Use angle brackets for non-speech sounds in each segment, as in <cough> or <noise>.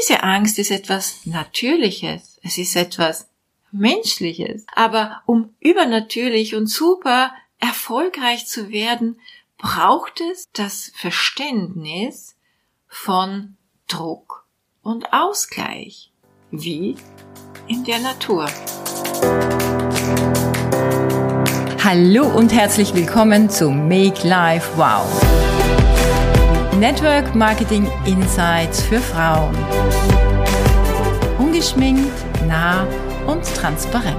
diese Angst ist etwas Natürliches. Es ist etwas Menschliches. Aber um übernatürlich und super erfolgreich zu werden, braucht es das Verständnis von Druck und Ausgleich, wie in der Natur. Hallo und herzlich willkommen zu Make Life Wow. Network Marketing Insights für Frauen. Ungeschminkt, nah und transparent.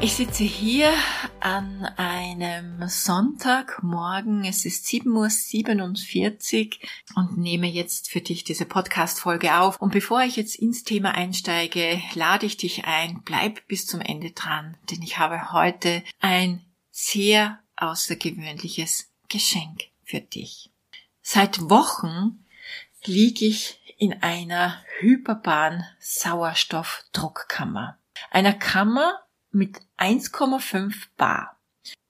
Ich sitze hier an einem Sonntagmorgen. Es ist 7.47 Uhr und nehme jetzt für dich diese Podcast-Folge auf. Und bevor ich jetzt ins Thema einsteige, lade ich dich ein, bleib bis zum Ende dran, denn ich habe heute ein sehr außergewöhnliches Geschenk für dich. Seit Wochen liege ich in einer hyperbaren Sauerstoffdruckkammer. Einer Kammer, mit 1,5 Bar.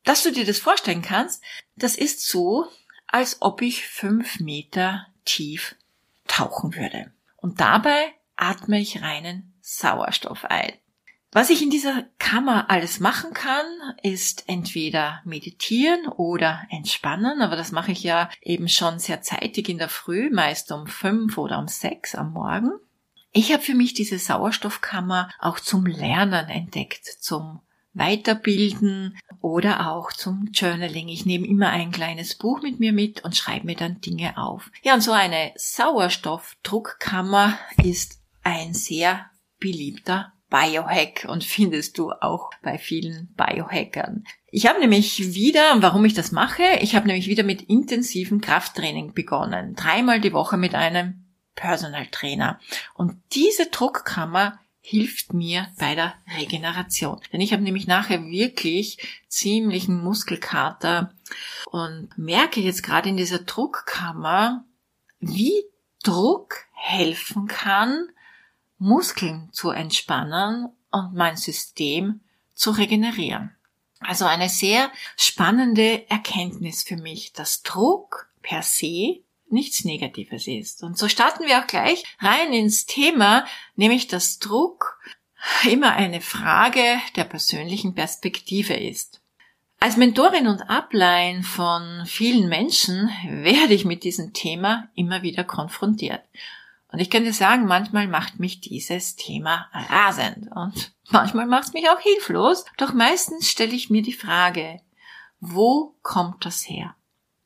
Dass du dir das vorstellen kannst, das ist so, als ob ich fünf Meter tief tauchen würde. Und dabei atme ich reinen Sauerstoff ein. Was ich in dieser Kammer alles machen kann, ist entweder meditieren oder entspannen, aber das mache ich ja eben schon sehr zeitig in der Früh, meist um fünf oder um sechs am Morgen. Ich habe für mich diese Sauerstoffkammer auch zum Lernen entdeckt, zum Weiterbilden oder auch zum Journaling. Ich nehme immer ein kleines Buch mit mir mit und schreibe mir dann Dinge auf. Ja, und so eine Sauerstoffdruckkammer ist ein sehr beliebter Biohack und findest du auch bei vielen Biohackern. Ich habe nämlich wieder, warum ich das mache, ich habe nämlich wieder mit intensivem Krafttraining begonnen. Dreimal die Woche mit einem Personal Trainer. Und diese Druckkammer hilft mir bei der Regeneration. Denn ich habe nämlich nachher wirklich ziemlichen Muskelkater und merke jetzt gerade in dieser Druckkammer, wie Druck helfen kann, Muskeln zu entspannen und mein System zu regenerieren. Also eine sehr spannende Erkenntnis für mich, dass Druck per se nichts Negatives ist. Und so starten wir auch gleich rein ins Thema, nämlich dass Druck immer eine Frage der persönlichen Perspektive ist. Als Mentorin und Ablein von vielen Menschen werde ich mit diesem Thema immer wieder konfrontiert. Und ich dir sagen, manchmal macht mich dieses Thema rasend und manchmal macht es mich auch hilflos. Doch meistens stelle ich mir die Frage, wo kommt das her?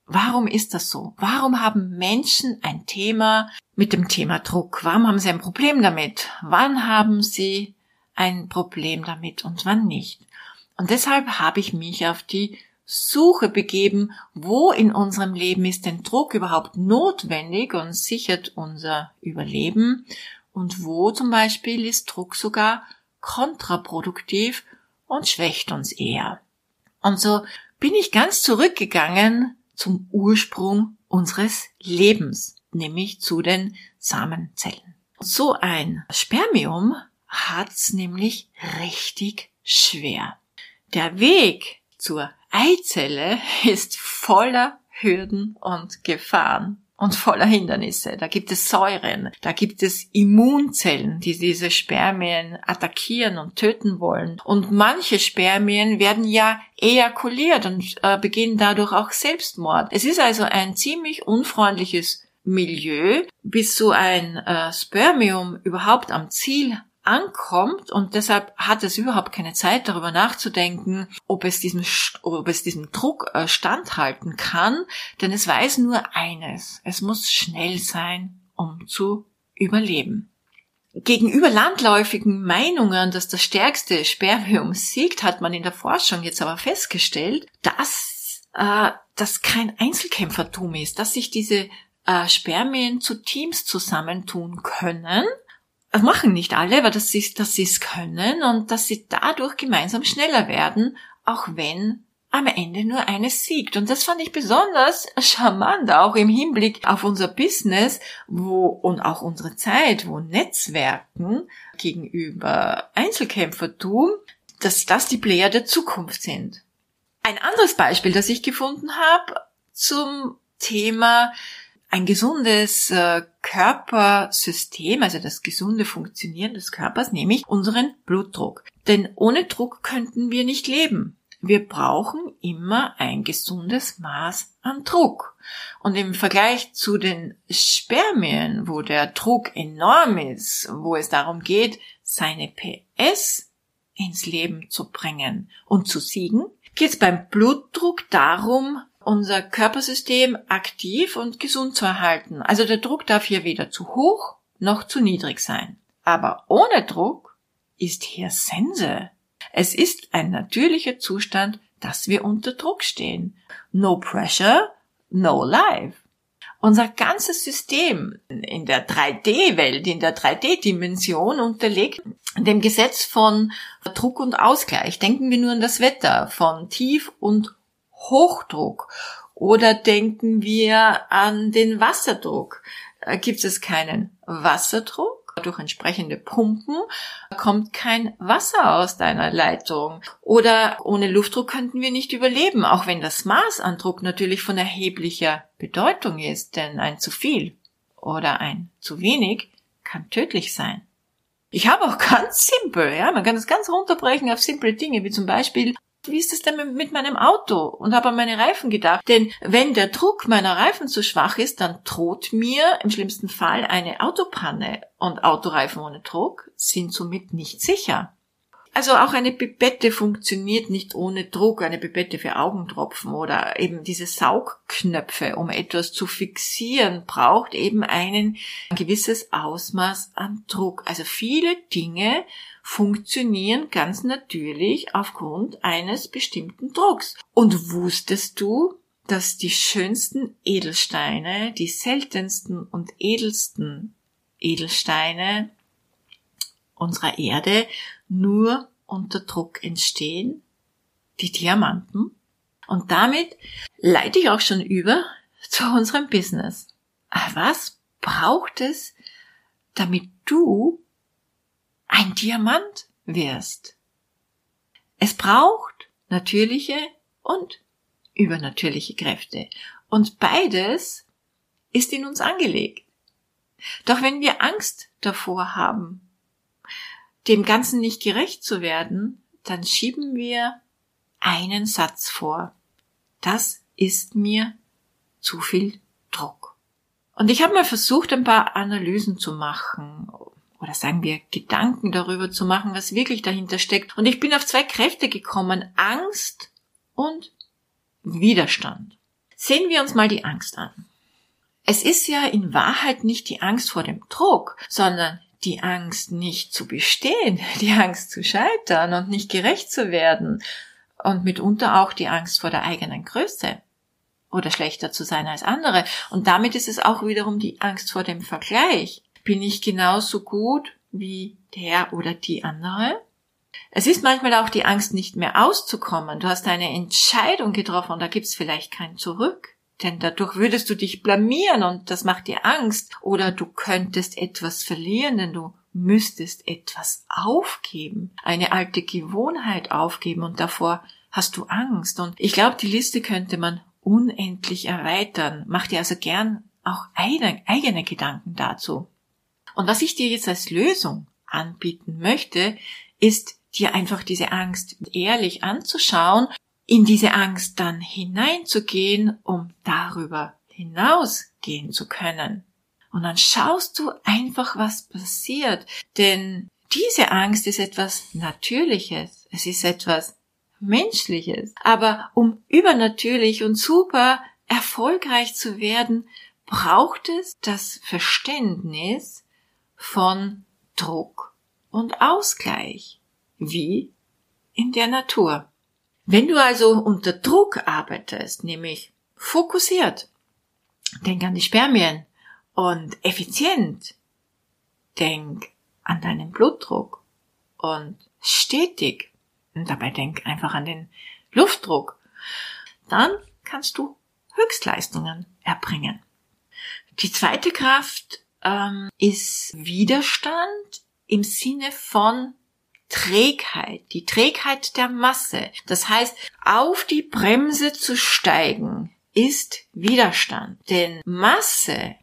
Warum ist das so? Warum haben Menschen ein Thema mit dem Thema Druck? Warum haben sie ein Problem damit? Wann haben sie ein Problem damit und wann nicht? Und deshalb habe ich mich auf die Suche begeben, wo in unserem Leben ist denn Druck überhaupt notwendig und sichert unser Überleben und wo zum Beispiel ist Druck sogar kontraproduktiv und schwächt uns eher. Und so bin ich ganz zurückgegangen zum Ursprung unseres Lebens, nämlich zu den Samenzellen. So ein Spermium hat's nämlich richtig schwer. Der Weg zur Eizelle <laughs> ist voller Hürden und Gefahren und voller Hindernisse. Da gibt es Säuren, da gibt es Immunzellen, die diese Spermien attackieren und töten wollen. Und manche Spermien werden ja ejakuliert und äh, beginnen dadurch auch Selbstmord. Es ist also ein ziemlich unfreundliches Milieu, bis so ein äh, Spermium überhaupt am Ziel ankommt und deshalb hat es überhaupt keine Zeit darüber nachzudenken, ob es diesem, ob es diesem Druck äh, standhalten kann, denn es weiß nur eines, es muss schnell sein, um zu überleben. Gegenüber landläufigen Meinungen, dass das stärkste Spermium siegt, hat man in der Forschung jetzt aber festgestellt, dass äh, das kein Einzelkämpfertum ist, dass sich diese äh, Spermien zu Teams zusammentun können das machen nicht alle, aber dass sie, dass es können und dass sie dadurch gemeinsam schneller werden, auch wenn am Ende nur eines siegt. Und das fand ich besonders charmant, auch im Hinblick auf unser Business, wo, und auch unsere Zeit, wo Netzwerken gegenüber Einzelkämpfertum, dass das die Player der Zukunft sind. Ein anderes Beispiel, das ich gefunden habe, zum Thema ein gesundes äh, Körpersystem, also das gesunde Funktionieren des Körpers, nämlich unseren Blutdruck. Denn ohne Druck könnten wir nicht leben. Wir brauchen immer ein gesundes Maß an Druck. Und im Vergleich zu den Spermien, wo der Druck enorm ist, wo es darum geht, seine PS ins Leben zu bringen und zu siegen, geht es beim Blutdruck darum, unser Körpersystem aktiv und gesund zu erhalten. Also der Druck darf hier weder zu hoch noch zu niedrig sein. Aber ohne Druck ist hier Sense. Es ist ein natürlicher Zustand, dass wir unter Druck stehen. No pressure, no life. Unser ganzes System in der 3D-Welt, in der 3D-Dimension unterliegt dem Gesetz von Druck und Ausgleich. Denken wir nur an das Wetter, von Tief- und Hochdruck. Oder denken wir an den Wasserdruck. Gibt es keinen Wasserdruck? durch entsprechende Pumpen kommt kein Wasser aus deiner Leitung. Oder ohne Luftdruck könnten wir nicht überleben, auch wenn das Maß an Druck natürlich von erheblicher Bedeutung ist, denn ein zu viel oder ein zu wenig kann tödlich sein. Ich habe auch <laughs> ganz simpel, ja, man kann es ganz runterbrechen auf simple Dinge, wie zum Beispiel wie ist es denn mit meinem Auto? Und habe an meine Reifen gedacht. Denn wenn der Druck meiner Reifen zu schwach ist, dann droht mir im schlimmsten Fall eine Autopanne. Und Autoreifen ohne Druck sind somit nicht sicher. Also auch eine Pipette funktioniert nicht ohne Druck, eine Pipette für Augentropfen oder eben diese Saugknöpfe, um etwas zu fixieren, braucht eben einen, ein gewisses Ausmaß an Druck. Also viele Dinge funktionieren ganz natürlich aufgrund eines bestimmten Drucks. Und wusstest du, dass die schönsten Edelsteine, die seltensten und edelsten Edelsteine unserer Erde nur unter Druck entstehen, die Diamanten. Und damit leite ich auch schon über zu unserem Business. Was braucht es, damit du ein Diamant wirst? Es braucht natürliche und übernatürliche Kräfte. Und beides ist in uns angelegt. Doch wenn wir Angst davor haben, dem Ganzen nicht gerecht zu werden, dann schieben wir einen Satz vor. Das ist mir zu viel Druck. Und ich habe mal versucht, ein paar Analysen zu machen oder sagen wir Gedanken darüber zu machen, was wirklich dahinter steckt. Und ich bin auf zwei Kräfte gekommen, Angst und Widerstand. Sehen wir uns mal die Angst an. Es ist ja in Wahrheit nicht die Angst vor dem Druck, sondern die Angst nicht zu bestehen, <laughs> die Angst zu scheitern und nicht gerecht zu werden und mitunter auch die Angst vor der eigenen Größe oder schlechter zu sein als andere. Und damit ist es auch wiederum die Angst vor dem Vergleich. Bin ich genauso gut wie der oder die andere? Es ist manchmal auch die Angst, nicht mehr auszukommen. Du hast eine Entscheidung getroffen und da gibt's vielleicht kein Zurück. Denn dadurch würdest du dich blamieren und das macht dir Angst. Oder du könntest etwas verlieren, denn du müsstest etwas aufgeben, eine alte Gewohnheit aufgeben und davor hast du Angst. Und ich glaube, die Liste könnte man unendlich erweitern. Mach dir also gern auch eigene Gedanken dazu. Und was ich dir jetzt als Lösung anbieten möchte, ist dir einfach diese Angst ehrlich anzuschauen in diese Angst dann hineinzugehen, um darüber hinausgehen zu können. Und dann schaust du einfach, was passiert. Denn diese Angst ist etwas Natürliches. Es ist etwas Menschliches. Aber um übernatürlich und super erfolgreich zu werden, braucht es das Verständnis von Druck und Ausgleich, wie in der Natur. Wenn du also unter Druck arbeitest, nämlich fokussiert, denk an die Spermien und effizient, denk an deinen Blutdruck und stetig, und dabei denk einfach an den Luftdruck, dann kannst du Höchstleistungen erbringen. Die zweite Kraft ähm, ist Widerstand im Sinne von Trägheit, die Trägheit der Masse. Das heißt, auf die Bremse zu steigen, ist Widerstand. Denn Masse,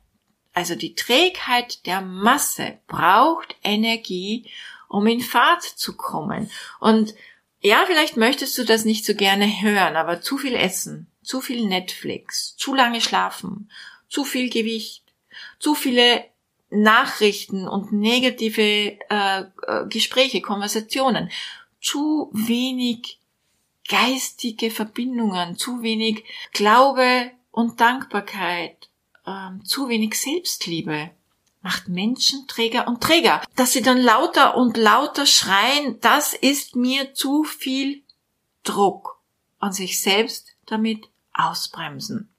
also die Trägheit der Masse, braucht Energie, um in Fahrt zu kommen. Und ja, vielleicht möchtest du das nicht so gerne hören, aber zu viel Essen, zu viel Netflix, zu lange schlafen, zu viel Gewicht, zu viele Nachrichten und negative äh, äh, Gespräche, Konversationen, zu wenig geistige Verbindungen, zu wenig Glaube und Dankbarkeit, ähm, zu wenig Selbstliebe macht Menschen Träger und Träger. Dass sie dann lauter und lauter schreien, das ist mir zu viel Druck und sich selbst damit ausbremsen.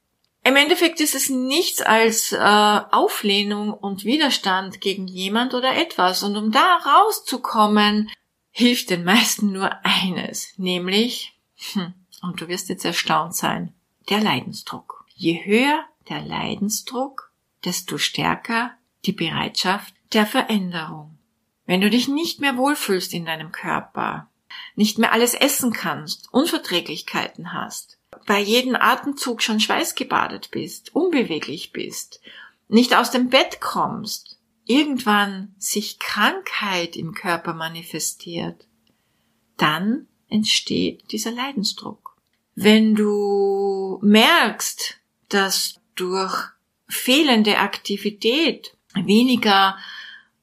Im Endeffekt ist es nichts als äh, Auflehnung und Widerstand gegen jemand oder etwas. Und um da rauszukommen, hilft den meisten nur eines, nämlich, hm, und du wirst jetzt erstaunt sein, der Leidensdruck. Je höher der Leidensdruck, desto stärker die Bereitschaft der Veränderung. Wenn du dich nicht mehr wohlfühlst in deinem Körper, nicht mehr alles essen kannst, Unverträglichkeiten hast, bei jedem Atemzug schon schweißgebadet bist, unbeweglich bist, nicht aus dem Bett kommst, irgendwann sich Krankheit im Körper manifestiert, dann entsteht dieser Leidensdruck. Wenn du merkst, dass durch fehlende Aktivität weniger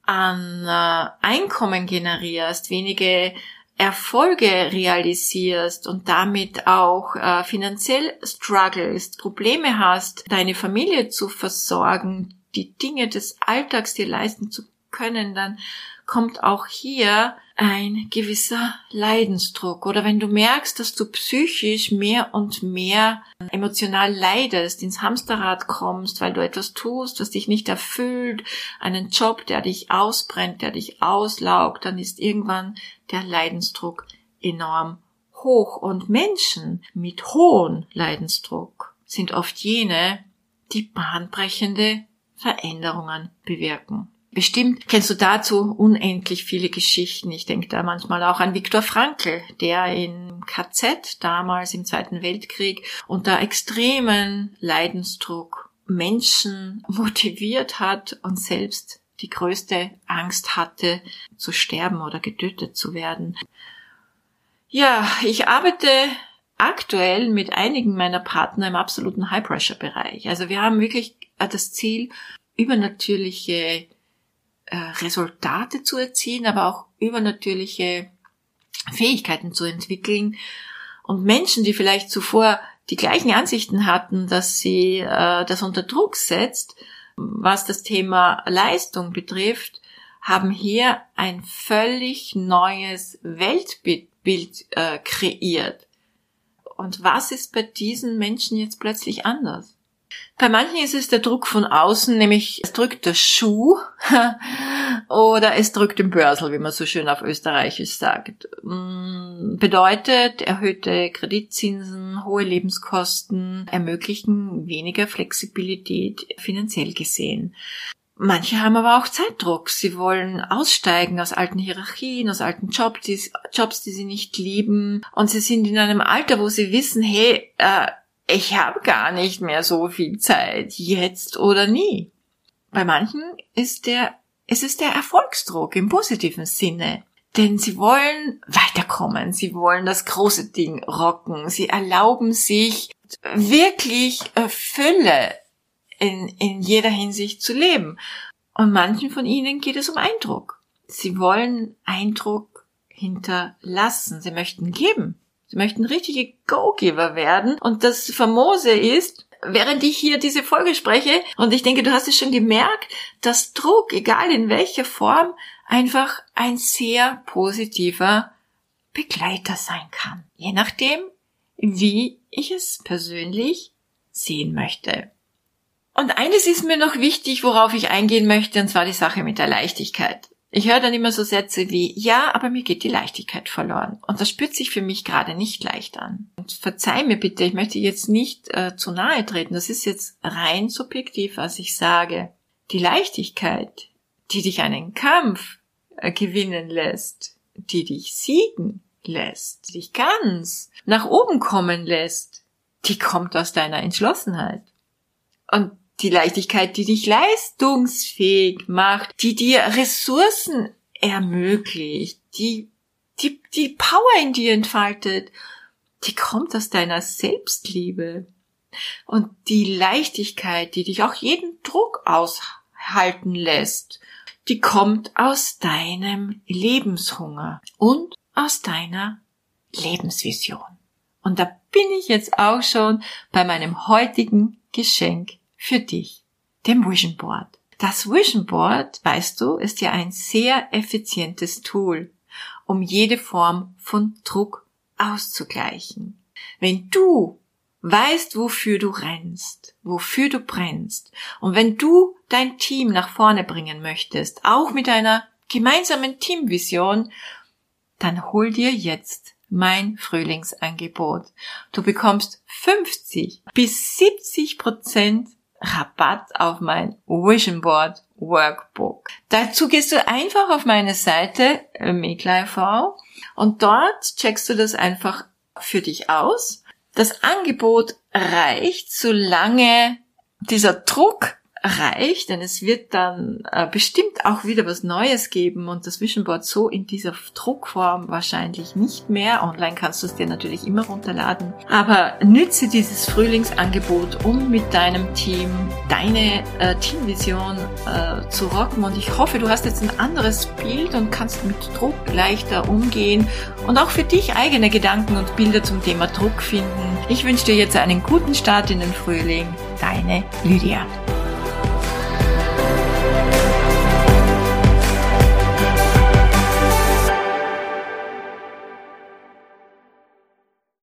an äh, Einkommen generierst, wenige Erfolge realisierst und damit auch äh, finanziell struggles, Probleme hast, deine Familie zu versorgen, die Dinge des Alltags dir leisten zu können, dann kommt auch hier ein gewisser Leidensdruck. Oder wenn du merkst, dass du psychisch mehr und mehr emotional leidest, ins Hamsterrad kommst, weil du etwas tust, was dich nicht erfüllt, einen Job, der dich ausbrennt, der dich auslaugt, dann ist irgendwann der Leidensdruck enorm hoch. Und Menschen mit hohem Leidensdruck sind oft jene, die bahnbrechende Veränderungen bewirken. Bestimmt kennst du dazu unendlich viele Geschichten. Ich denke da manchmal auch an Viktor Frankl, der in KZ damals im Zweiten Weltkrieg unter extremen Leidensdruck Menschen motiviert hat und selbst die größte Angst hatte, zu sterben oder getötet zu werden. Ja, ich arbeite aktuell mit einigen meiner Partner im absoluten High-Pressure-Bereich. Also wir haben wirklich das Ziel, übernatürliche äh, Resultate zu erzielen, aber auch übernatürliche Fähigkeiten zu entwickeln. Und Menschen, die vielleicht zuvor die gleichen Ansichten hatten, dass sie äh, das unter Druck setzt, was das Thema Leistung betrifft, haben hier ein völlig neues Weltbild äh, kreiert. Und was ist bei diesen Menschen jetzt plötzlich anders? Bei manchen ist es der Druck von außen, nämlich es drückt der Schuh <laughs> oder es drückt den Börsel, wie man so schön auf Österreichisch sagt. Mm, bedeutet, erhöhte Kreditzinsen, hohe Lebenskosten ermöglichen weniger Flexibilität finanziell gesehen. Manche haben aber auch Zeitdruck. Sie wollen aussteigen aus alten Hierarchien, aus alten Jobs, Jobs, die sie nicht lieben. Und sie sind in einem Alter, wo sie wissen, hey, äh, ich habe gar nicht mehr so viel Zeit, jetzt oder nie. Bei manchen ist der, es ist der Erfolgsdruck im positiven Sinne. Denn sie wollen weiterkommen, sie wollen das große Ding rocken, sie erlauben sich wirklich Fülle in, in jeder Hinsicht zu leben. Und manchen von ihnen geht es um Eindruck. Sie wollen Eindruck hinterlassen, sie möchten geben. Sie möchten richtige Go-Giver werden. Und das Famose ist, während ich hier diese Folge spreche, und ich denke, du hast es schon gemerkt, dass Druck, egal in welcher Form, einfach ein sehr positiver Begleiter sein kann. Je nachdem, wie ich es persönlich sehen möchte. Und eines ist mir noch wichtig, worauf ich eingehen möchte, und zwar die Sache mit der Leichtigkeit. Ich höre dann immer so Sätze wie, ja, aber mir geht die Leichtigkeit verloren. Und das spürt sich für mich gerade nicht leicht an. Und verzeih mir bitte, ich möchte jetzt nicht äh, zu nahe treten. Das ist jetzt rein subjektiv, was ich sage. Die Leichtigkeit, die dich einen Kampf äh, gewinnen lässt, die dich siegen lässt, die dich ganz nach oben kommen lässt, die kommt aus deiner Entschlossenheit. Und die Leichtigkeit, die dich leistungsfähig macht, die dir Ressourcen ermöglicht, die, die, die Power in dir entfaltet, die kommt aus deiner Selbstliebe. Und die Leichtigkeit, die dich auch jeden Druck aushalten lässt, die kommt aus deinem Lebenshunger und aus deiner Lebensvision. Und da bin ich jetzt auch schon bei meinem heutigen Geschenk für dich, dem Vision Board. Das Vision Board, weißt du, ist ja ein sehr effizientes Tool, um jede Form von Druck auszugleichen. Wenn du weißt, wofür du rennst, wofür du brennst, und wenn du dein Team nach vorne bringen möchtest, auch mit einer gemeinsamen Teamvision, dann hol dir jetzt mein Frühlingsangebot. Du bekommst 50 bis 70 Prozent Rabatt auf mein Vision Board Workbook. Dazu gehst du einfach auf meine Seite äh, MakeLive und dort checkst du das einfach für dich aus. Das Angebot reicht, solange dieser Druck reicht, denn es wird dann äh, bestimmt auch wieder was Neues geben und das Vision Board so in dieser Druckform wahrscheinlich nicht mehr. Online kannst du es dir natürlich immer runterladen. Aber nütze dieses Frühlingsangebot, um mit deinem Team deine äh, Teamvision äh, zu rocken. Und ich hoffe, du hast jetzt ein anderes Bild und kannst mit Druck leichter umgehen und auch für dich eigene Gedanken und Bilder zum Thema Druck finden. Ich wünsche dir jetzt einen guten Start in den Frühling. Deine Lydia.